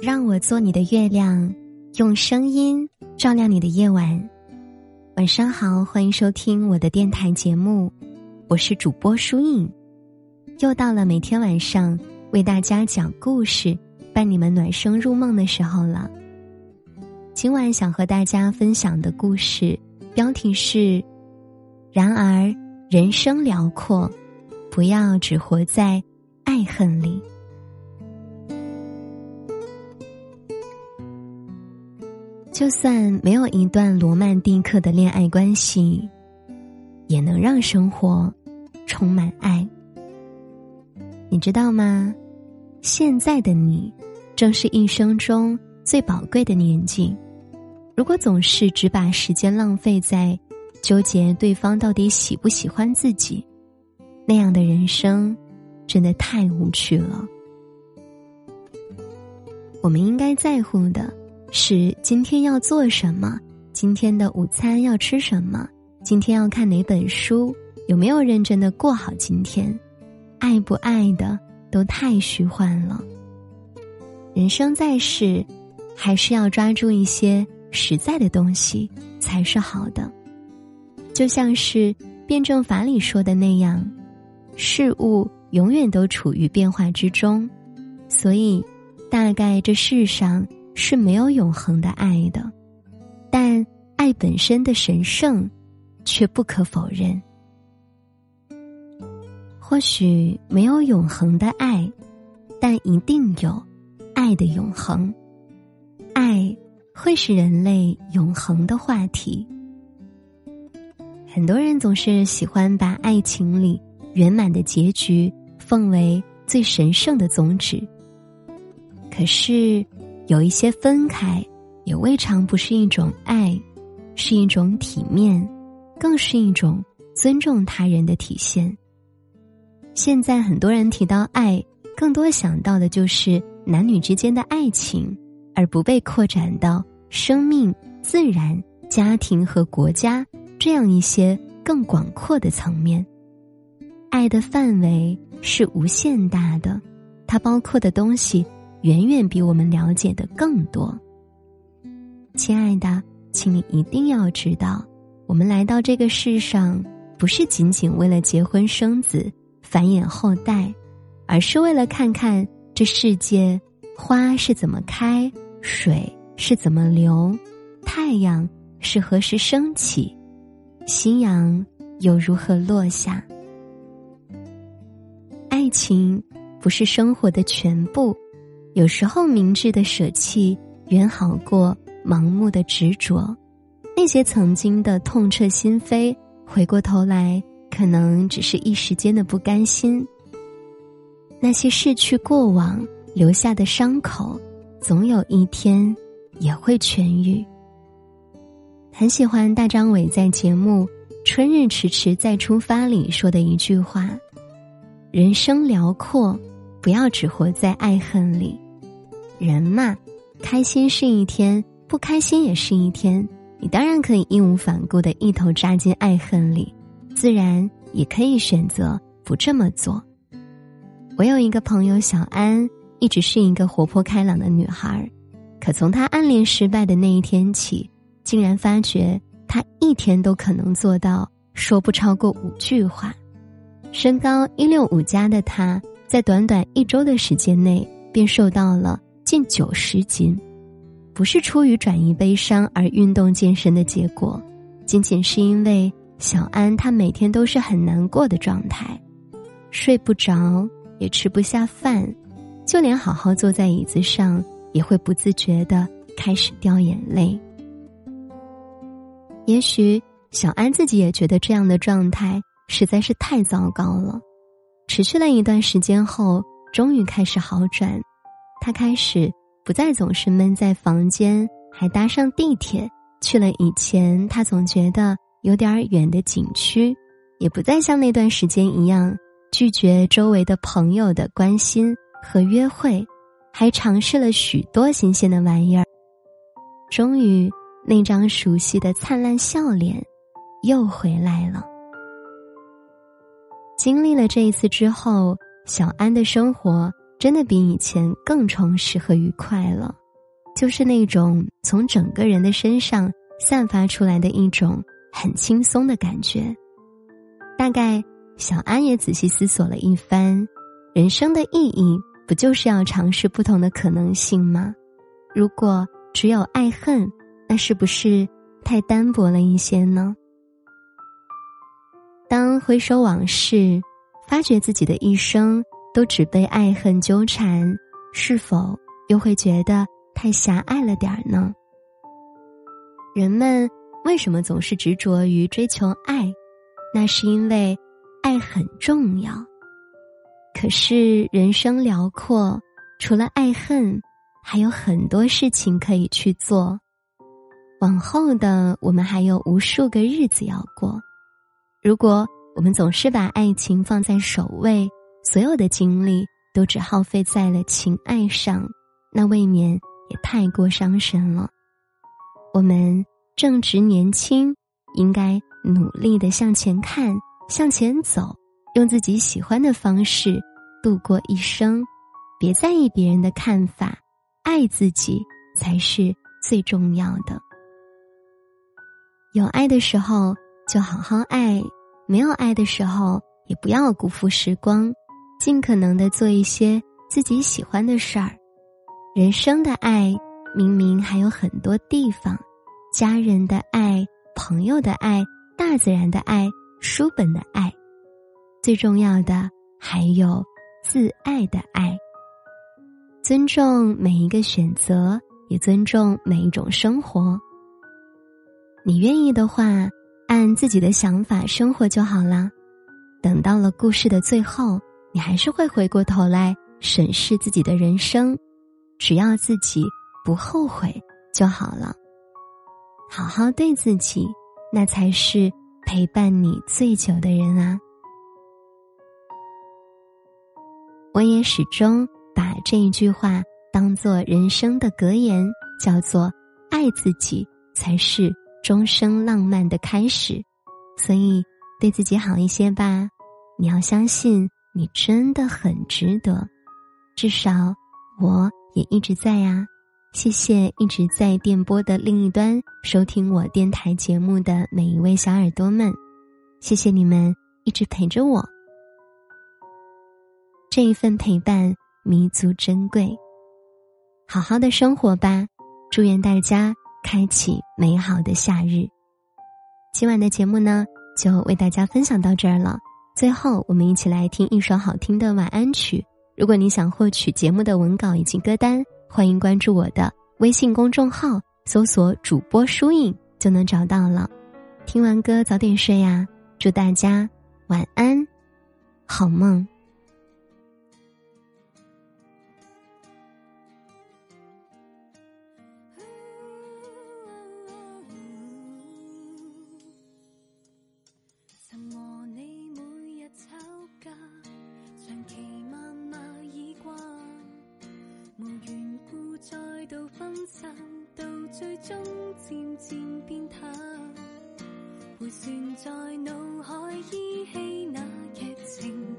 让我做你的月亮，用声音照亮你的夜晚。晚上好，欢迎收听我的电台节目，我是主播舒影。又到了每天晚上为大家讲故事、伴你们暖声入梦的时候了。今晚想和大家分享的故事标题是：然而人生辽阔，不要只活在爱恨里。就算没有一段罗曼蒂克的恋爱关系，也能让生活充满爱。你知道吗？现在的你，正是一生中最宝贵的年纪。如果总是只把时间浪费在纠结对方到底喜不喜欢自己，那样的人生真的太无趣了。我们应该在乎的。是今天要做什么？今天的午餐要吃什么？今天要看哪本书？有没有认真的过好今天？爱不爱的都太虚幻了。人生在世，还是要抓住一些实在的东西才是好的。就像是辩证法里说的那样，事物永远都处于变化之中，所以大概这世上。是没有永恒的爱的，但爱本身的神圣，却不可否认。或许没有永恒的爱，但一定有爱的永恒。爱会是人类永恒的话题。很多人总是喜欢把爱情里圆满的结局奉为最神圣的宗旨，可是。有一些分开，也未尝不是一种爱，是一种体面，更是一种尊重他人的体现。现在很多人提到爱，更多想到的就是男女之间的爱情，而不被扩展到生命、自然、家庭和国家这样一些更广阔的层面。爱的范围是无限大的，它包括的东西。远远比我们了解的更多。亲爱的，请你一定要知道，我们来到这个世上，不是仅仅为了结婚生子、繁衍后代，而是为了看看这世界花是怎么开，水是怎么流，太阳是何时升起，夕阳又如何落下。爱情不是生活的全部。有时候，明智的舍弃远好过盲目的执着。那些曾经的痛彻心扉，回过头来可能只是一时间的不甘心。那些逝去过往留下的伤口，总有一天也会痊愈。很喜欢大张伟在节目《春日迟迟再出发》里说的一句话：“人生辽阔，不要只活在爱恨里。”人嘛，开心是一天，不开心也是一天。你当然可以义无反顾的一头扎进爱恨里，自然也可以选择不这么做。我有一个朋友小安，一直是一个活泼开朗的女孩，可从她暗恋失败的那一天起，竟然发觉她一天都可能做到说不超过五句话。身高一六五加的她，在短短一周的时间内便瘦到了。近九十斤，不是出于转移悲伤而运动健身的结果，仅仅是因为小安他每天都是很难过的状态，睡不着，也吃不下饭，就连好好坐在椅子上也会不自觉的开始掉眼泪。也许小安自己也觉得这样的状态实在是太糟糕了，持续了一段时间后，终于开始好转。他开始不再总是闷在房间，还搭上地铁去了以前他总觉得有点远的景区，也不再像那段时间一样拒绝周围的朋友的关心和约会，还尝试了许多新鲜的玩意儿。终于，那张熟悉的灿烂笑脸又回来了。经历了这一次之后，小安的生活。真的比以前更充实和愉快了，就是那种从整个人的身上散发出来的一种很轻松的感觉。大概小安也仔细思索了一番，人生的意义不就是要尝试不同的可能性吗？如果只有爱恨，那是不是太单薄了一些呢？当回首往事，发觉自己的一生都只被爱恨纠缠，是否又会觉得太狭隘了点儿呢？人们为什么总是执着于追求爱？那是因为爱很重要。可是人生辽阔，除了爱恨，还有很多事情可以去做。往后的我们还有无数个日子要过。如果我们总是把爱情放在首位，所有的精力都只耗费在了情爱上，那未免也太过伤神了。我们正值年轻，应该努力的向前看，向前走，用自己喜欢的方式度过一生，别在意别人的看法，爱自己才是最重要的。有爱的时候。就好好爱，没有爱的时候也不要辜负时光，尽可能的做一些自己喜欢的事儿。人生的爱，明明还有很多地方，家人的爱、朋友的爱、大自然的爱、书本的爱，最重要的还有自爱的爱。尊重每一个选择，也尊重每一种生活。你愿意的话。按自己的想法生活就好了。等到了故事的最后，你还是会回过头来审视自己的人生，只要自己不后悔就好了。好好对自己，那才是陪伴你最久的人啊！我也始终把这一句话当做人生的格言，叫做“爱自己才是”。终生浪漫的开始，所以对自己好一些吧。你要相信，你真的很值得。至少我也一直在呀。谢谢一直在电波的另一端收听我电台节目的每一位小耳朵们，谢谢你们一直陪着我。这一份陪伴弥足珍贵。好好的生活吧，祝愿大家。开启美好的夏日。今晚的节目呢，就为大家分享到这儿了。最后，我们一起来听一首好听的晚安曲。如果你想获取节目的文稿以及歌单，欢迎关注我的微信公众号，搜索“主播疏影”就能找到了。听完歌早点睡呀，祝大家晚安，好梦。到分散，到最终渐渐变淡，回旋在脑海依稀那剧情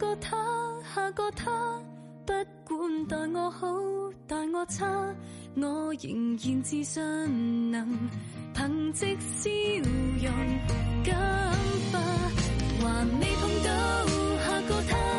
个他，下个他，不管待我好，待我差，我仍然自信能凭藉笑容感化，还未碰到下个他。